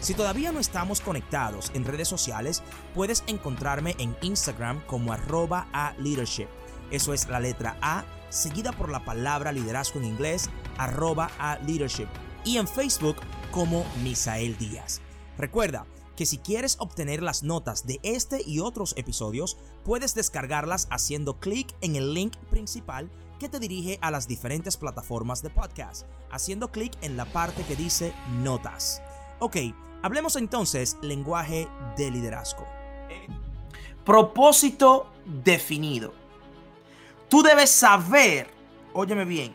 Si todavía no estamos conectados en redes sociales, puedes encontrarme en Instagram como arroba a leadership. Eso es la letra A seguida por la palabra liderazgo en inglés, arroba a leadership. Y en Facebook como Misael Díaz. Recuerda que si quieres obtener las notas de este y otros episodios, puedes descargarlas haciendo clic en el link principal que te dirige a las diferentes plataformas de podcast, haciendo clic en la parte que dice notas. Ok, Hablemos entonces lenguaje de liderazgo. Propósito definido. Tú debes saber, óyeme bien,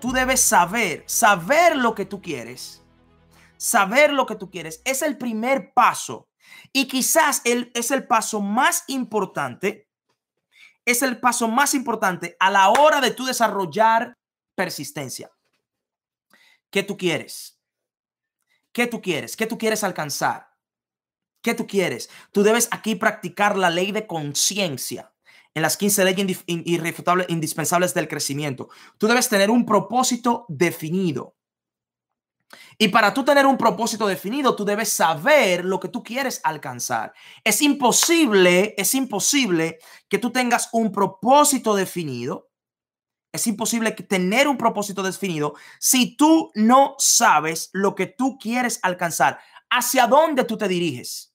tú debes saber, saber lo que tú quieres. Saber lo que tú quieres es el primer paso y quizás el, es el paso más importante, es el paso más importante a la hora de tú desarrollar persistencia. ¿Qué tú quieres? ¿Qué tú quieres? ¿Qué tú quieres alcanzar? ¿Qué tú quieres? Tú debes aquí practicar la ley de conciencia en las 15 leyes irrefutables, indispensables del crecimiento. Tú debes tener un propósito definido. Y para tú tener un propósito definido, tú debes saber lo que tú quieres alcanzar. Es imposible, es imposible que tú tengas un propósito definido es imposible tener un propósito definido si tú no sabes lo que tú quieres alcanzar, hacia dónde tú te diriges.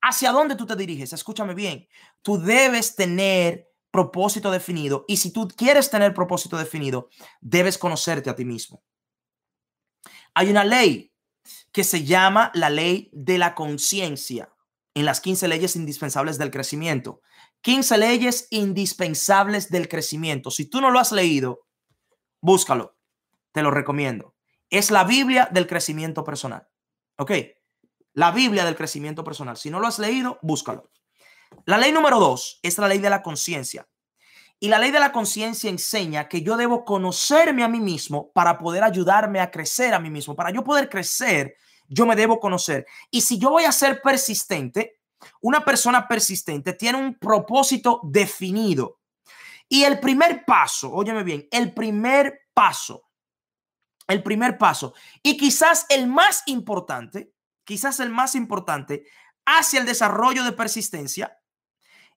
Hacia dónde tú te diriges, escúchame bien. Tú debes tener propósito definido y si tú quieres tener propósito definido, debes conocerte a ti mismo. Hay una ley que se llama la ley de la conciencia en las 15 leyes indispensables del crecimiento. 15 leyes indispensables del crecimiento. Si tú no lo has leído, búscalo. Te lo recomiendo. Es la Biblia del crecimiento personal. ¿Ok? La Biblia del crecimiento personal. Si no lo has leído, búscalo. La ley número dos es la ley de la conciencia. Y la ley de la conciencia enseña que yo debo conocerme a mí mismo para poder ayudarme a crecer a mí mismo. Para yo poder crecer, yo me debo conocer. Y si yo voy a ser persistente, una persona persistente tiene un propósito definido. Y el primer paso, óyeme bien, el primer paso, el primer paso, y quizás el más importante, quizás el más importante hacia el desarrollo de persistencia,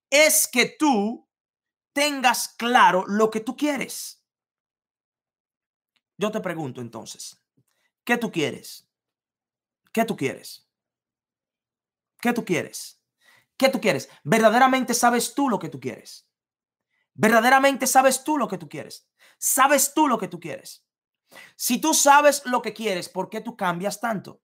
es que tú tengas claro lo que tú quieres. Yo te pregunto entonces, ¿qué tú quieres? ¿Qué tú quieres? ¿Qué tú quieres? ¿Qué tú quieres? ¿Verdaderamente sabes tú lo que tú quieres? ¿Verdaderamente sabes tú lo que tú quieres? ¿Sabes tú lo que tú quieres? Si tú sabes lo que quieres, ¿por qué tú cambias tanto?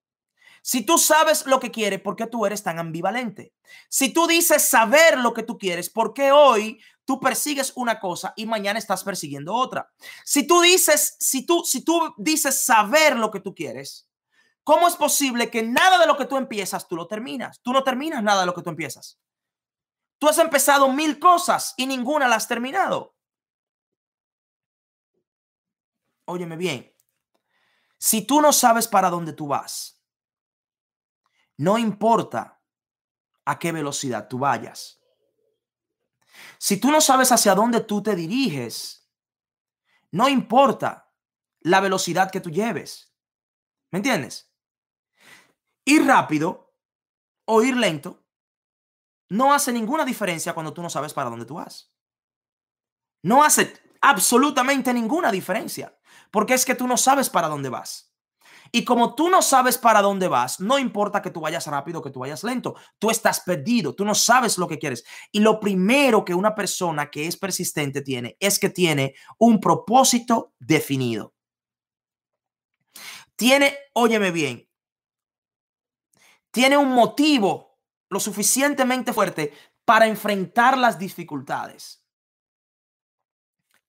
Si tú sabes lo que quieres, ¿por qué tú eres tan ambivalente? Si tú dices saber lo que tú quieres, ¿por qué hoy tú persigues una cosa y mañana estás persiguiendo otra? Si tú dices, si tú, si tú dices saber lo que tú quieres, ¿Cómo es posible que nada de lo que tú empiezas tú lo terminas? Tú no terminas nada de lo que tú empiezas. Tú has empezado mil cosas y ninguna la has terminado. Óyeme bien. Si tú no sabes para dónde tú vas, no importa a qué velocidad tú vayas. Si tú no sabes hacia dónde tú te diriges, no importa la velocidad que tú lleves. ¿Me entiendes? Ir rápido o ir lento no hace ninguna diferencia cuando tú no sabes para dónde tú vas. No hace absolutamente ninguna diferencia, porque es que tú no sabes para dónde vas. Y como tú no sabes para dónde vas, no importa que tú vayas rápido o que tú vayas lento, tú estás perdido, tú no sabes lo que quieres. Y lo primero que una persona que es persistente tiene es que tiene un propósito definido. Tiene, óyeme bien, tiene un motivo lo suficientemente fuerte para enfrentar las dificultades.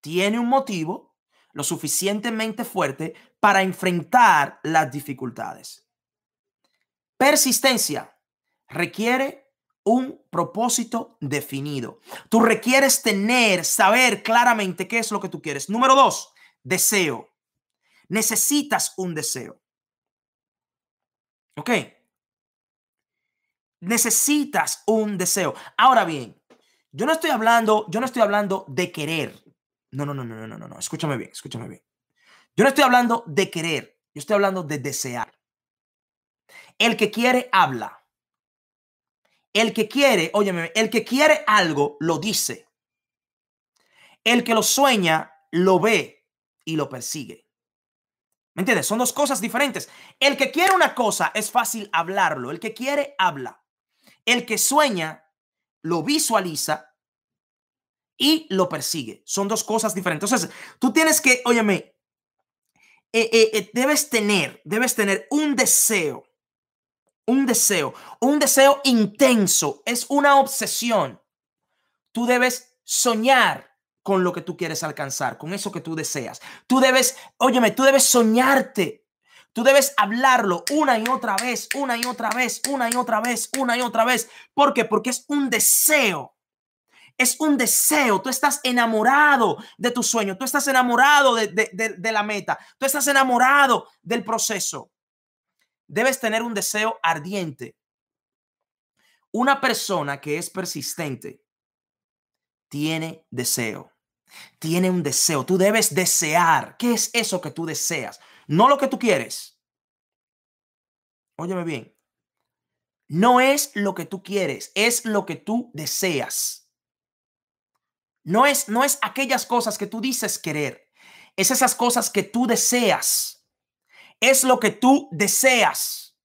Tiene un motivo lo suficientemente fuerte para enfrentar las dificultades. Persistencia requiere un propósito definido. Tú requieres tener, saber claramente qué es lo que tú quieres. Número dos, deseo. Necesitas un deseo. ¿Ok? Necesitas un deseo. Ahora bien, yo no estoy hablando, yo no estoy hablando de querer. No, no, no, no, no, no, no. Escúchame bien, escúchame bien. Yo no estoy hablando de querer. Yo estoy hablando de desear. El que quiere habla. El que quiere, óyeme, el que quiere algo lo dice. El que lo sueña lo ve y lo persigue. ¿Me entiendes? Son dos cosas diferentes. El que quiere una cosa es fácil hablarlo. El que quiere habla. El que sueña lo visualiza y lo persigue. Son dos cosas diferentes. Entonces, tú tienes que, óyeme, eh, eh, eh, debes tener, debes tener un deseo, un deseo, un deseo intenso, es una obsesión. Tú debes soñar con lo que tú quieres alcanzar, con eso que tú deseas. Tú debes, óyeme, tú debes soñarte. Tú debes hablarlo una y otra vez, una y otra vez, una y otra vez, una y otra vez. ¿Por qué? Porque es un deseo. Es un deseo. Tú estás enamorado de tu sueño. Tú estás enamorado de, de, la meta. Tú estás enamorado del proceso. Debes tener un deseo ardiente. Una persona que es persistente tiene deseo. Tiene un deseo. Tú debes desear. ¿Qué es eso que tú deseas? No lo que tú quieres. Óyeme bien. No es lo que tú quieres, es lo que tú deseas. No es, no es aquellas cosas que tú dices querer, es esas cosas que tú deseas. Es lo que tú deseas.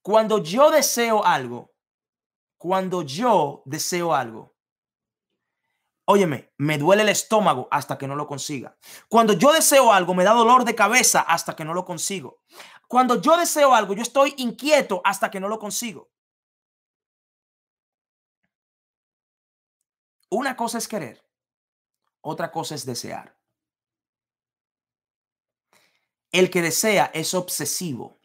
Cuando yo deseo algo, cuando yo deseo algo, óyeme, me duele el estómago hasta que no lo consiga. Cuando yo deseo algo, me da dolor de cabeza hasta que no lo consigo. Cuando yo deseo algo, yo estoy inquieto hasta que no lo consigo. Una cosa es querer, otra cosa es desear. El que desea es obsesivo.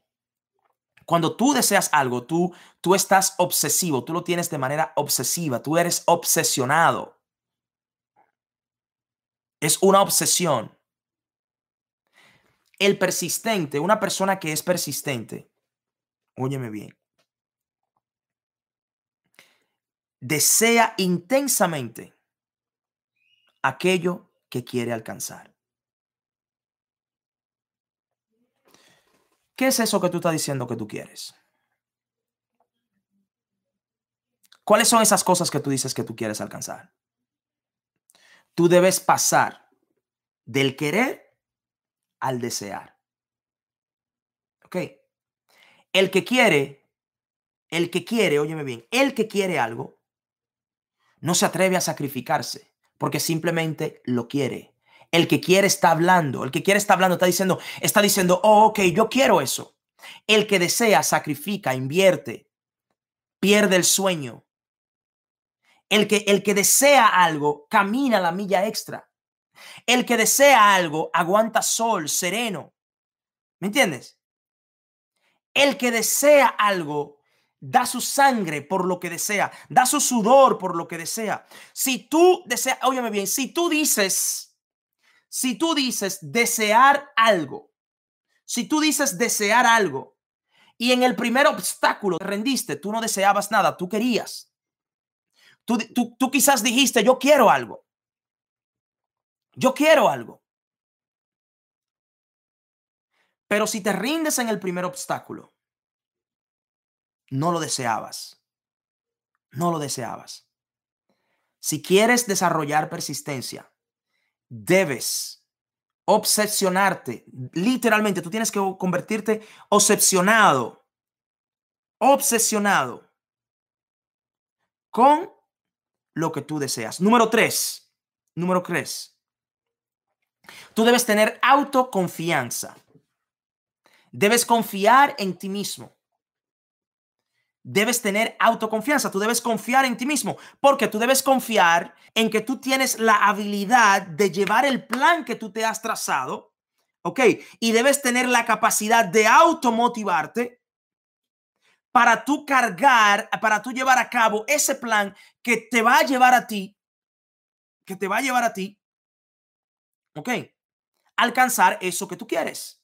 Cuando tú deseas algo, tú, tú estás obsesivo, tú lo tienes de manera obsesiva, tú eres obsesionado. Es una obsesión. El persistente, una persona que es persistente, óyeme bien, desea intensamente aquello que quiere alcanzar. ¿Qué es eso que tú estás diciendo que tú quieres? ¿Cuáles son esas cosas que tú dices que tú quieres alcanzar? Tú debes pasar del querer al desear. ¿Ok? El que quiere, el que quiere, óyeme bien, el que quiere algo, no se atreve a sacrificarse porque simplemente lo quiere. El que quiere está hablando, el que quiere está hablando, está diciendo, está diciendo, oh, ok, yo quiero eso. El que desea sacrifica, invierte, pierde el sueño, el que, el que desea algo camina la milla extra. El que desea algo aguanta sol, sereno. ¿Me entiendes? El que desea algo da su sangre por lo que desea, da su sudor por lo que desea. Si tú deseas, óyeme bien, si tú dices, si tú dices desear algo, si tú dices desear algo y en el primer obstáculo te rendiste, tú no deseabas nada, tú querías. Tú, quizás dijiste, yo quiero algo. Yo quiero algo. Pero si te rindes en el primer obstáculo, no lo deseabas. No lo deseabas. Si quieres desarrollar persistencia, debes obsesionarte. Literalmente, tú tienes que convertirte obsesionado, obsesionado con lo que tú deseas. Número tres, número tres, tú debes tener autoconfianza. Debes confiar en ti mismo. Debes tener autoconfianza, tú debes confiar en ti mismo, porque tú debes confiar en que tú tienes la habilidad de llevar el plan que tú te has trazado ¿Ok? Y debes tener la capacidad de automotivarte para tú cargar, para tú llevar a cabo ese plan que te va a llevar a ti, que te va a llevar a ti, ¿ok? Alcanzar eso que tú quieres.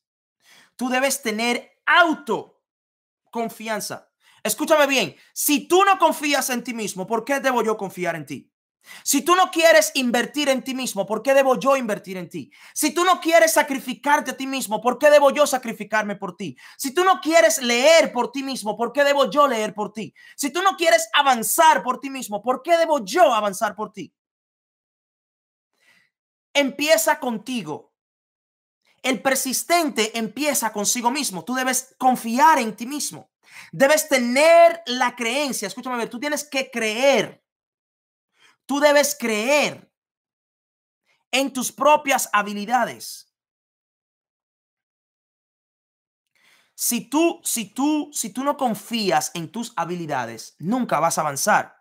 Tú debes tener autoconfianza. Escúchame bien, si tú no confías en ti mismo, ¿por qué debo yo confiar en ti? Si tú no quieres invertir en ti mismo, ¿por qué debo yo invertir en ti? Si tú no quieres sacrificarte a ti mismo, ¿por qué debo yo sacrificarme por ti? Si tú no quieres leer por ti mismo, ¿por qué debo yo leer por ti? Si tú no quieres avanzar por ti mismo, ¿por qué debo yo avanzar por ti? Empieza contigo. El persistente empieza consigo mismo. Tú debes confiar en ti mismo. Debes tener la creencia. Escúchame, ver, tú tienes que creer. Tú debes creer en tus propias habilidades. Si tú, si tú, si tú no confías en tus habilidades, nunca vas a avanzar.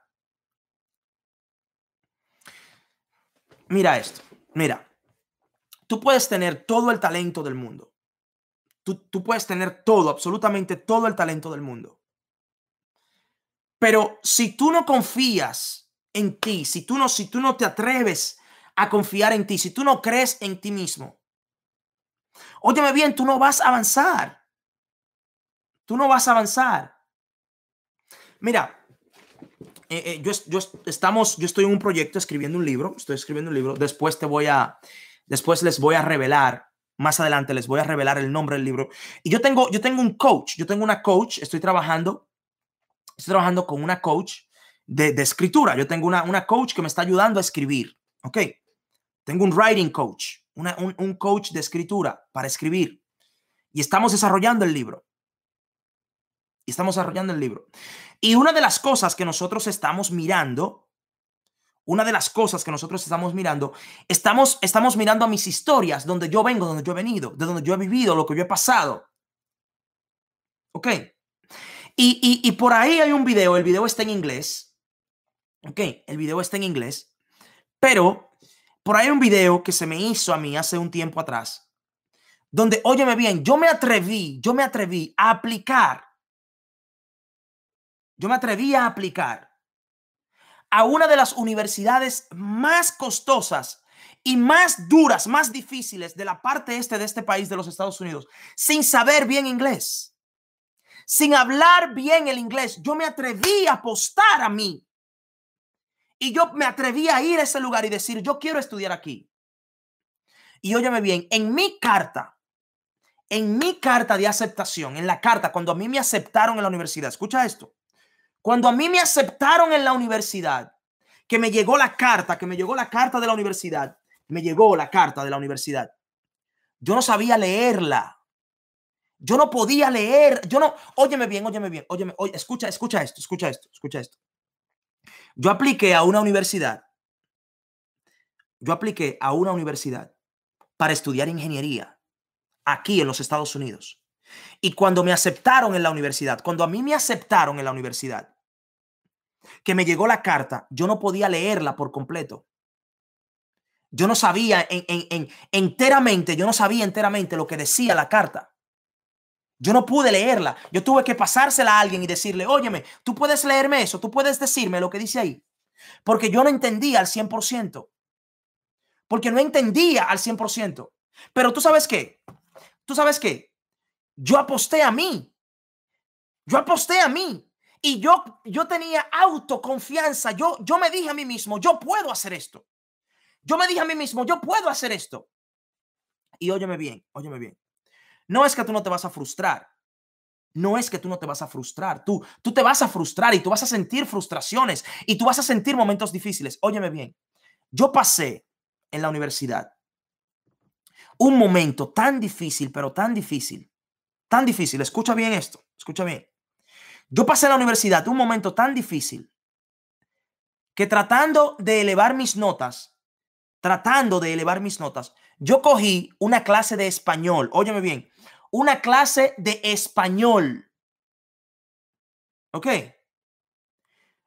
Mira esto, mira, tú puedes tener todo el talento del mundo, Tú, puedes tener todo, absolutamente todo el talento del mundo. Pero si tú no confías en ti, si tú no, si tú no te atreves a confiar en ti, si tú no crees en ti mismo, óyeme bien, tú no vas a avanzar. Tú no vas a avanzar. Mira, eh, eh, yo, yo, estamos, yo estoy en un proyecto escribiendo un libro, estoy escribiendo un libro, después te voy a, después les voy a revelar más adelante les voy a revelar el nombre del libro. Y yo tengo, yo tengo un coach, yo tengo una coach, estoy trabajando, estoy trabajando con una coach de, escritura. Yo tengo una, una, coach que me está ayudando a escribir, ¿ok? Tengo un writing coach, un, un coach de escritura para escribir. Y estamos desarrollando el libro. Y estamos desarrollando el libro. Y una de las cosas que nosotros estamos mirando una de las cosas que nosotros estamos mirando, estamos, estamos mirando a mis historias, donde yo vengo, donde yo he venido, de donde yo he vivido, lo que yo he pasado. ¿Ok? Y, y, por ahí hay un video, el video está en inglés. ¿Ok? El video está en inglés. Pero por ahí hay un video que se me hizo a mí hace un tiempo atrás, donde, óyeme bien, yo me atreví, yo me atreví a aplicar. Yo me atreví a aplicar a una de las universidades más costosas y más duras, más difíciles de la parte este de este país de los Estados Unidos, sin saber bien inglés, sin hablar bien el inglés. Yo me atreví a apostar a mí. Y yo me atreví a ir a ese lugar y decir, yo quiero estudiar aquí. Y óyeme bien, en mi carta, en mi carta de aceptación, en la carta, cuando a mí me aceptaron en la universidad, escucha esto, cuando a mí me aceptaron en la universidad, que me llegó la carta, que me llegó la carta de la universidad, me llegó la carta de la universidad. Yo no sabía leerla. Yo no podía leer. Yo no, óyeme bien, óyeme bien, óyeme, oye, escucha, escucha esto, escucha esto, escucha esto. Yo apliqué a una universidad. Yo apliqué a una universidad para estudiar ingeniería aquí en los Estados Unidos. Y cuando me aceptaron en la universidad, cuando a mí me aceptaron en la universidad, que me llegó la carta, yo no podía leerla por completo. Yo no sabía en, en, enteramente, yo no sabía enteramente lo que decía la carta. Yo no pude leerla. Yo tuve que pasársela a alguien y decirle, óyeme, tú puedes leerme eso, tú puedes decirme lo que dice ahí. Porque yo no entendía al 100%. Porque no entendía al 100%. Pero tú sabes qué? Tú sabes qué? Yo aposté a mí. Yo aposté a mí. Y yo, yo tenía autoconfianza. Yo, yo me dije a mí mismo, yo puedo hacer esto. Yo me dije a mí mismo, yo puedo hacer esto. Y óyeme bien, óyeme bien. No es que tú no te vas a frustrar. No es que tú no te vas a frustrar. Tú, tú te vas a frustrar y tú vas a sentir frustraciones y tú vas a sentir momentos difíciles. Óyeme bien. Yo pasé en la universidad un momento tan difícil, pero tan difícil, tan difícil. Escucha bien esto, escucha bien. Yo pasé en la universidad un momento tan difícil que tratando de elevar mis notas, tratando de elevar mis notas, yo cogí una clase de español. Óyeme bien, una clase de español. ¿Ok?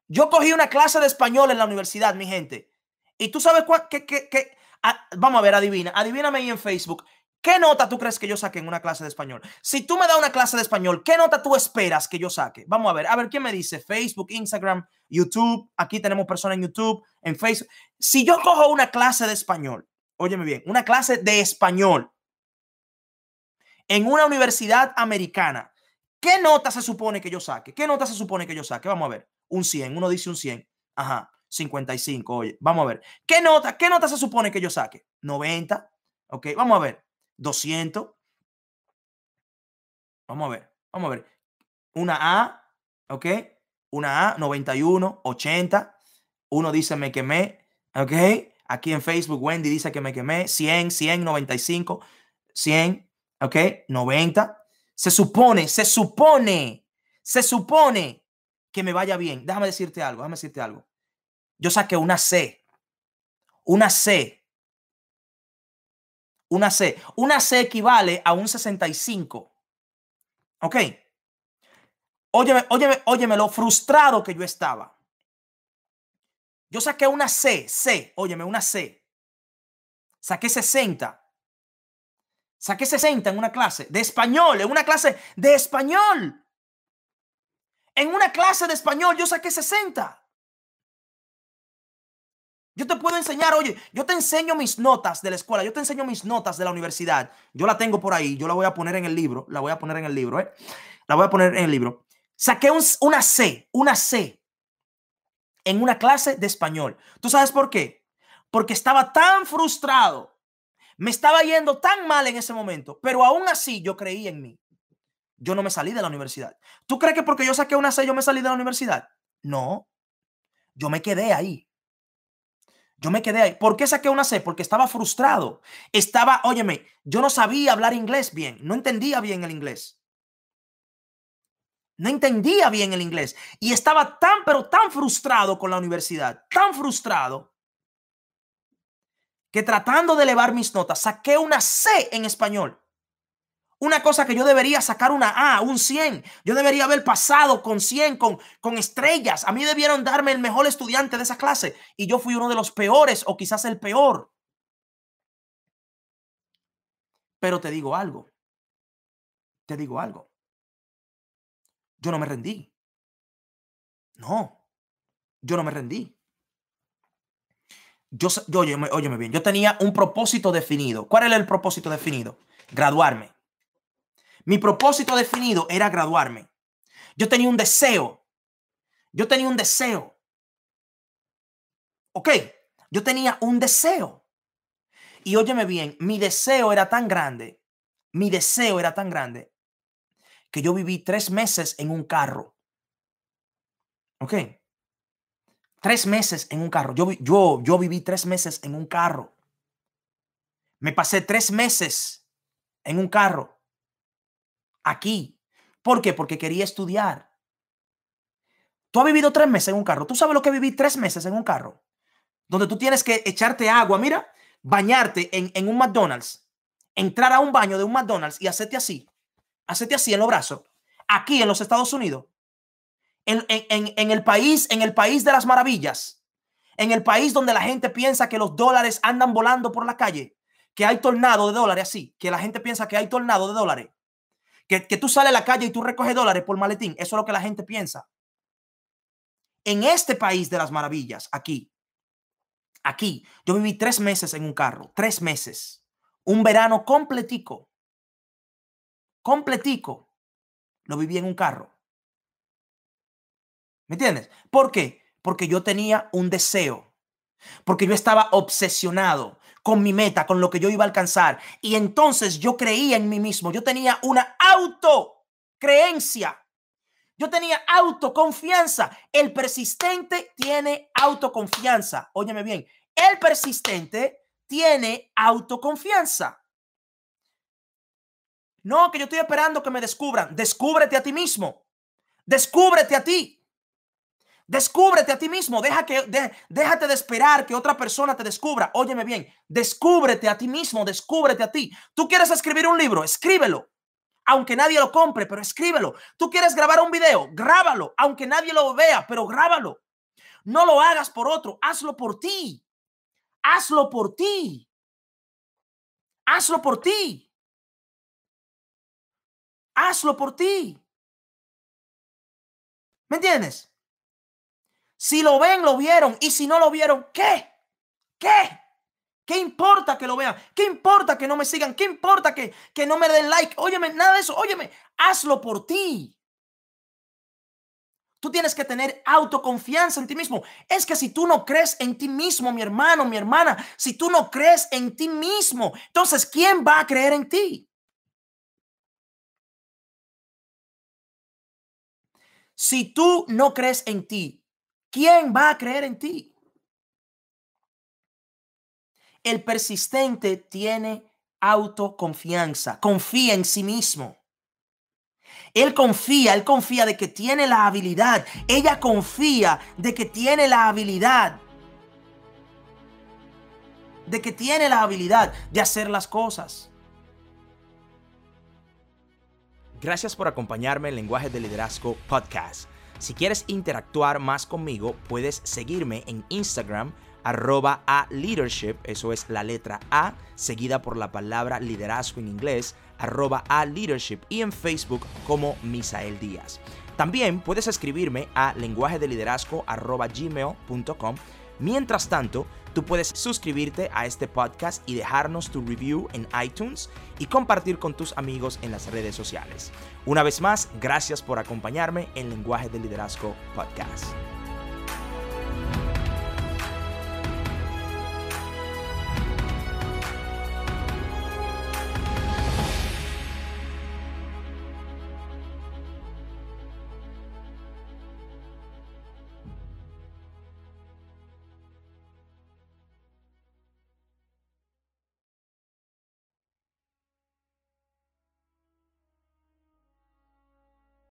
Yo cogí una clase de español en la universidad, mi gente. Y tú sabes cuál, que, que, que ah, vamos a ver, adivina, adivíname ahí en Facebook. ¿Qué nota tú crees que yo saque en una clase de español? Si tú me das una clase de español, ¿qué nota tú esperas que yo saque? Vamos a ver, a ver, ¿quién me dice? Facebook, Instagram, YouTube. Aquí tenemos personas en YouTube, en Facebook. Si yo cojo una clase de español, óyeme bien, una clase de español en una universidad americana, ¿qué nota se supone que yo saque? ¿Qué nota se supone que yo saque? Vamos a ver, un 100, uno dice un 100. Ajá, 55, oye, vamos a ver. ¿Qué nota, qué nota se supone que yo saque? 90, ok, vamos a ver. 200. Vamos a ver, vamos a ver. Una A, ¿ok? Una A, 91, 80. Uno dice me quemé, ¿ok? Aquí en Facebook, Wendy dice que me quemé. 100, 100, 95, 100, ¿ok? 90. Se supone, se supone, se supone que me vaya bien. Déjame decirte algo, déjame decirte algo. Yo saqué una C. Una C una C. Una C equivale a un 65. ¿Ok? Óyeme, óyeme, óyeme lo frustrado que yo estaba. Yo saqué una C, C, óyeme, una C. Saqué 60. Saqué 60 en una clase de español, en una clase de español. En una clase de español yo saqué 60. Yo te puedo enseñar, oye, yo te enseño mis notas de la escuela, yo te enseño mis notas de la universidad. Yo la tengo por ahí, yo la voy a poner en el libro, la voy a poner en el libro, ¿eh? La voy a poner en el libro. Saqué una C, una C en una clase de español. ¿Tú sabes por qué? Porque estaba tan frustrado, me estaba yendo tan mal en ese momento, pero aún así yo creí en mí. Yo no me salí de la universidad. ¿Tú crees que porque yo saqué una C yo me salí de la universidad? No, yo me quedé ahí. Yo me quedé ahí. ¿Por qué saqué una C? Porque estaba frustrado. Estaba, óyeme, yo no sabía hablar inglés bien. No entendía bien el inglés. No entendía bien el inglés. Y estaba tan, pero tan frustrado con la universidad. Tan frustrado. Que tratando de elevar mis notas, saqué una C en español. Una cosa que yo debería sacar una A, un 100. Yo debería haber pasado con 100, con, con estrellas. A mí debieron darme el mejor estudiante de esa clase. Y yo fui uno de los peores o quizás el peor. Pero te digo algo. Te digo algo. Yo no me rendí. No, yo no me rendí. Yo, yo óyeme, bien, yo tenía un propósito definido. ¿Cuál era el propósito definido? Graduarme. Mi propósito definido era graduarme. Yo tenía un deseo. Yo tenía un deseo. Ok, yo tenía un deseo. Y óyeme bien, mi deseo era tan grande, mi deseo era tan grande, que yo viví tres meses en un carro. Ok. Tres meses en un carro. Yo, yo, yo viví tres meses en un carro. Me pasé tres meses en un carro aquí. ¿Por qué? Porque quería estudiar. Tú has vivido tres meses en un carro. ¿Tú sabes lo que viví tres meses en un carro? Donde tú tienes que echarte agua, mira, bañarte en, en un McDonald's, entrar a un baño de un McDonald's y hacerte así, hacerte así en los brazos, aquí en los Estados Unidos, en, el país, en el país de las maravillas, en el país donde la gente piensa que los dólares andan volando por la calle, que hay tornado de dólares así, que la gente piensa que hay tornado de dólares. Que, tú sales a la calle y tú recoges dólares por maletín. Eso es lo que la gente piensa. En este país de las maravillas, aquí, aquí, yo viví tres meses en un carro, tres meses, un verano completico, completico, lo viví en un carro. ¿Me entiendes? ¿Por qué? Porque yo tenía un deseo, porque yo estaba obsesionado con mi meta, con lo que yo iba a alcanzar. Y entonces yo creía en mí mismo. Yo tenía una autocreencia. Yo tenía autoconfianza. El persistente tiene autoconfianza. Óyeme bien. El persistente tiene autoconfianza. No, que yo estoy esperando que me descubran. Descúbrete a ti mismo. Descúbrete a ti. Descúbrete a ti mismo. Deja que, déjate de esperar que otra persona te descubra. Óyeme bien. Descúbrete a ti mismo. Descúbrete a ti. Tú quieres escribir un libro. Escríbelo. Aunque nadie lo compre, pero escríbelo. Tú quieres grabar un video. Grábalo. Aunque nadie lo vea, pero grábalo. No lo hagas por otro. Hazlo por ti. Hazlo por ti. Hazlo por ti. hazlo por ti. ¿Me entiendes? Si lo ven, lo vieron. Y si no lo vieron, ¿qué? ¿Qué? ¿Qué importa que lo vean? ¿Qué importa que no me sigan? ¿Qué importa que, que no me den like? Óyeme, nada de eso. Óyeme, hazlo por ti. Tú tienes que tener autoconfianza en ti mismo. Es que si tú no crees en ti mismo, mi hermano, mi hermana, si tú no crees en ti mismo, entonces, ¿quién va a creer en ti? Si tú no crees en ti, ¿quién va a creer en ti? El persistente tiene autoconfianza, confía en sí mismo. Él confía, él confía de que tiene la habilidad. Ella confía de que tiene la habilidad. De que tiene la habilidad de hacer las cosas. Gracias por acompañarme en Lenguaje de Liderazgo Podcast. Si quieres interactuar más conmigo, puedes seguirme en Instagram arroba a leadership, eso es la letra A, seguida por la palabra liderazgo en inglés, arroba a leadership y en Facebook como Misael Díaz. También puedes escribirme a lenguaje de liderazgo arroba gmail.com. Mientras tanto, tú puedes suscribirte a este podcast y dejarnos tu review en iTunes y compartir con tus amigos en las redes sociales. Una vez más, gracias por acompañarme en Lenguaje de Liderazgo Podcast.